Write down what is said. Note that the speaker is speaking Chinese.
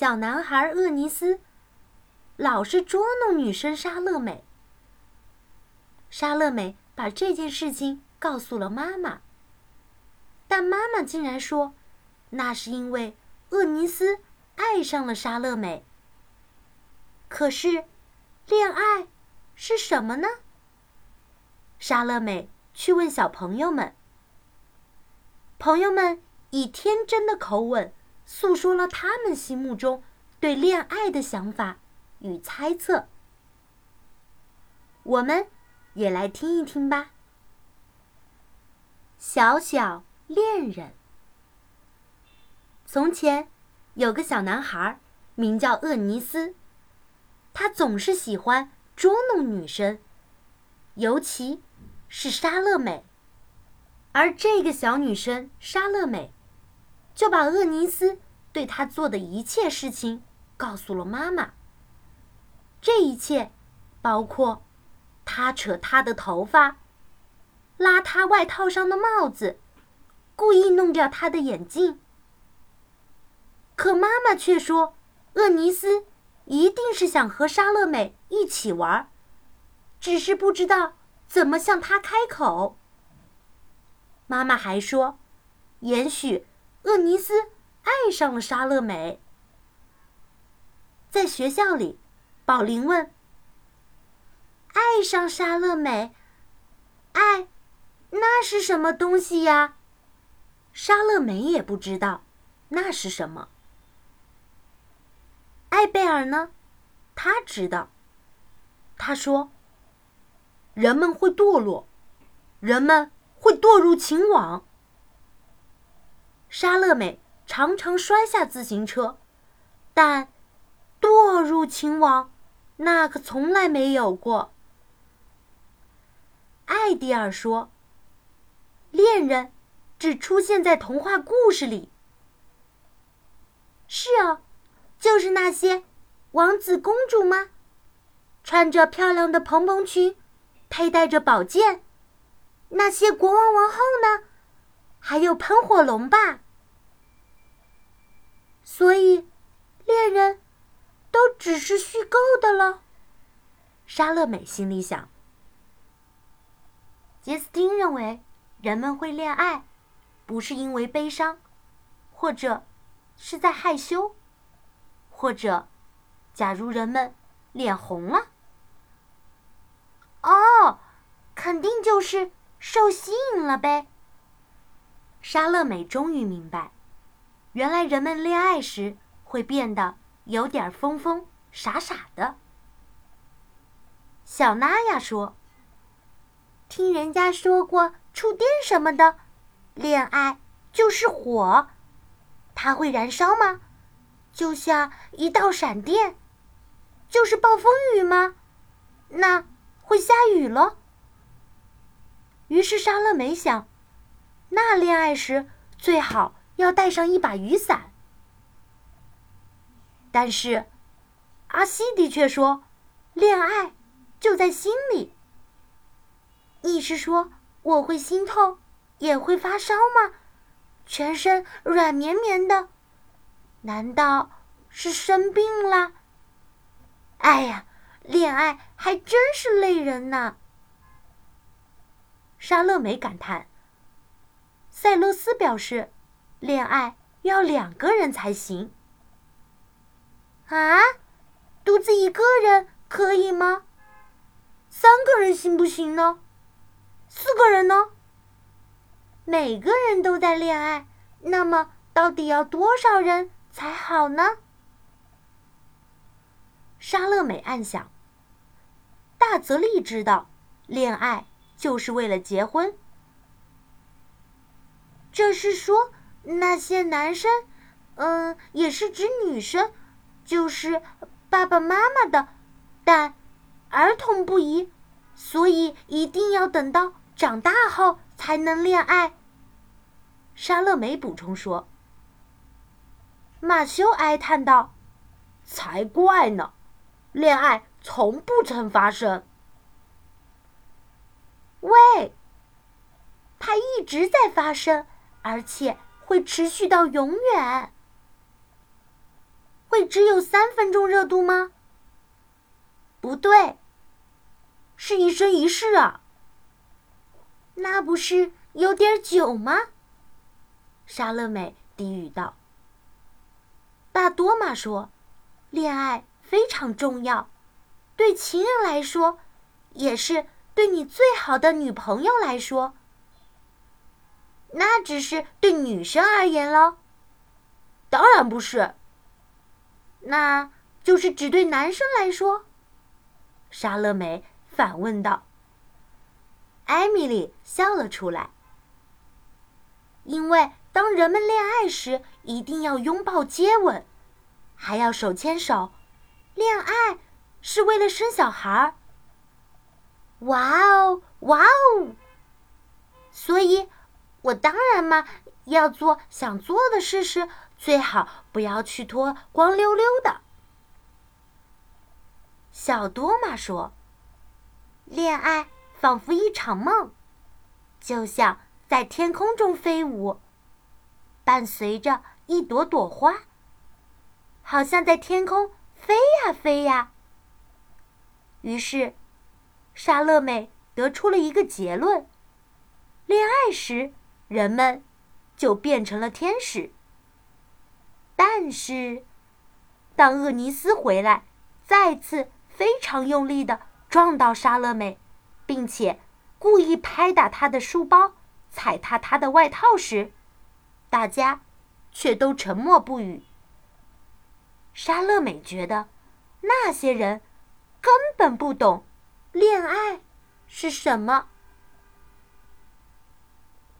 小男孩厄尼斯老是捉弄女生莎乐美。莎乐美把这件事情告诉了妈妈，但妈妈竟然说，那是因为厄尼斯爱上了莎乐美。可是，恋爱是什么呢？莎乐美去问小朋友们，朋友们以天真的口吻。诉说了他们心目中对恋爱的想法与猜测，我们也来听一听吧。小小恋人。从前有个小男孩，名叫厄尼斯，他总是喜欢捉弄女生，尤其是莎乐美。而这个小女生莎乐美。就把厄尼斯对他做的一切事情告诉了妈妈。这一切，包括他扯他的头发，拉他外套上的帽子，故意弄掉他的眼镜。可妈妈却说，厄尼斯一定是想和莎乐美一起玩，只是不知道怎么向他开口。妈妈还说，也许。厄尼斯爱上了莎乐美。在学校里，宝林问：“爱上莎乐美，爱，那是什么东西呀？”莎乐美也不知道那是什么。艾贝尔呢？他知道。他说：“人们会堕落，人们会堕入情网。”莎乐美常常摔下自行车，但堕入情网，那可从来没有过。艾迪尔说：“恋人只出现在童话故事里。”是哦，就是那些王子公主吗？穿着漂亮的蓬蓬裙，佩戴着宝剑，那些国王王后呢？还有喷火龙吧。所以，恋人都只是虚构的了。莎乐美心里想。杰斯汀认为，人们会恋爱，不是因为悲伤，或者是在害羞，或者，假如人们脸红了。哦，肯定就是受吸引了呗。莎乐美终于明白。原来人们恋爱时会变得有点疯疯傻傻的。小娜亚说：“听人家说过触电什么的，恋爱就是火，它会燃烧吗？就像一道闪电，就是暴风雨吗？那会下雨了。”于是莎乐美想：“那恋爱时最好。”要带上一把雨伞，但是阿西的却说：“恋爱就在心里。”你是说我会心痛，也会发烧吗？全身软绵绵的，难道是生病了？哎呀，恋爱还真是累人呢。莎乐美感叹。塞勒斯表示。恋爱要两个人才行。啊，独自一个人可以吗？三个人行不行呢？四个人呢？每个人都在恋爱，那么到底要多少人才好呢？莎乐美暗想。大泽利知道，恋爱就是为了结婚。这是说。那些男生，嗯，也是指女生，就是爸爸妈妈的，但儿童不宜，所以一定要等到长大后才能恋爱。莎乐美补充说。马修哀叹道：“才怪呢，恋爱从不曾发生。”喂，它一直在发生，而且。会持续到永远，会只有三分钟热度吗？不对，是一生一世啊。那不是有点久吗？莎乐美低语道。大多玛说：“恋爱非常重要，对情人来说，也是对你最好的女朋友来说。那只是对女生而言喽。当然不是。那就是只对男生来说。”莎乐美反问道。艾米丽笑了出来，因为。当人们恋爱时，一定要拥抱、接吻，还要手牵手。恋爱是为了生小孩儿。哇哦，哇哦！所以，我当然嘛要做想做的事时，最好不要去脱光溜溜的。小多玛说：“恋爱仿佛一场梦，就像在天空中飞舞。”伴随着一朵朵花，好像在天空飞呀飞呀。于是，莎乐美得出了一个结论：恋爱时，人们就变成了天使。但是，当厄尼斯回来，再次非常用力的撞到莎乐美，并且故意拍打她的书包、踩踏她的外套时，大家却都沉默不语。莎乐美觉得那些人根本不懂恋爱是什么。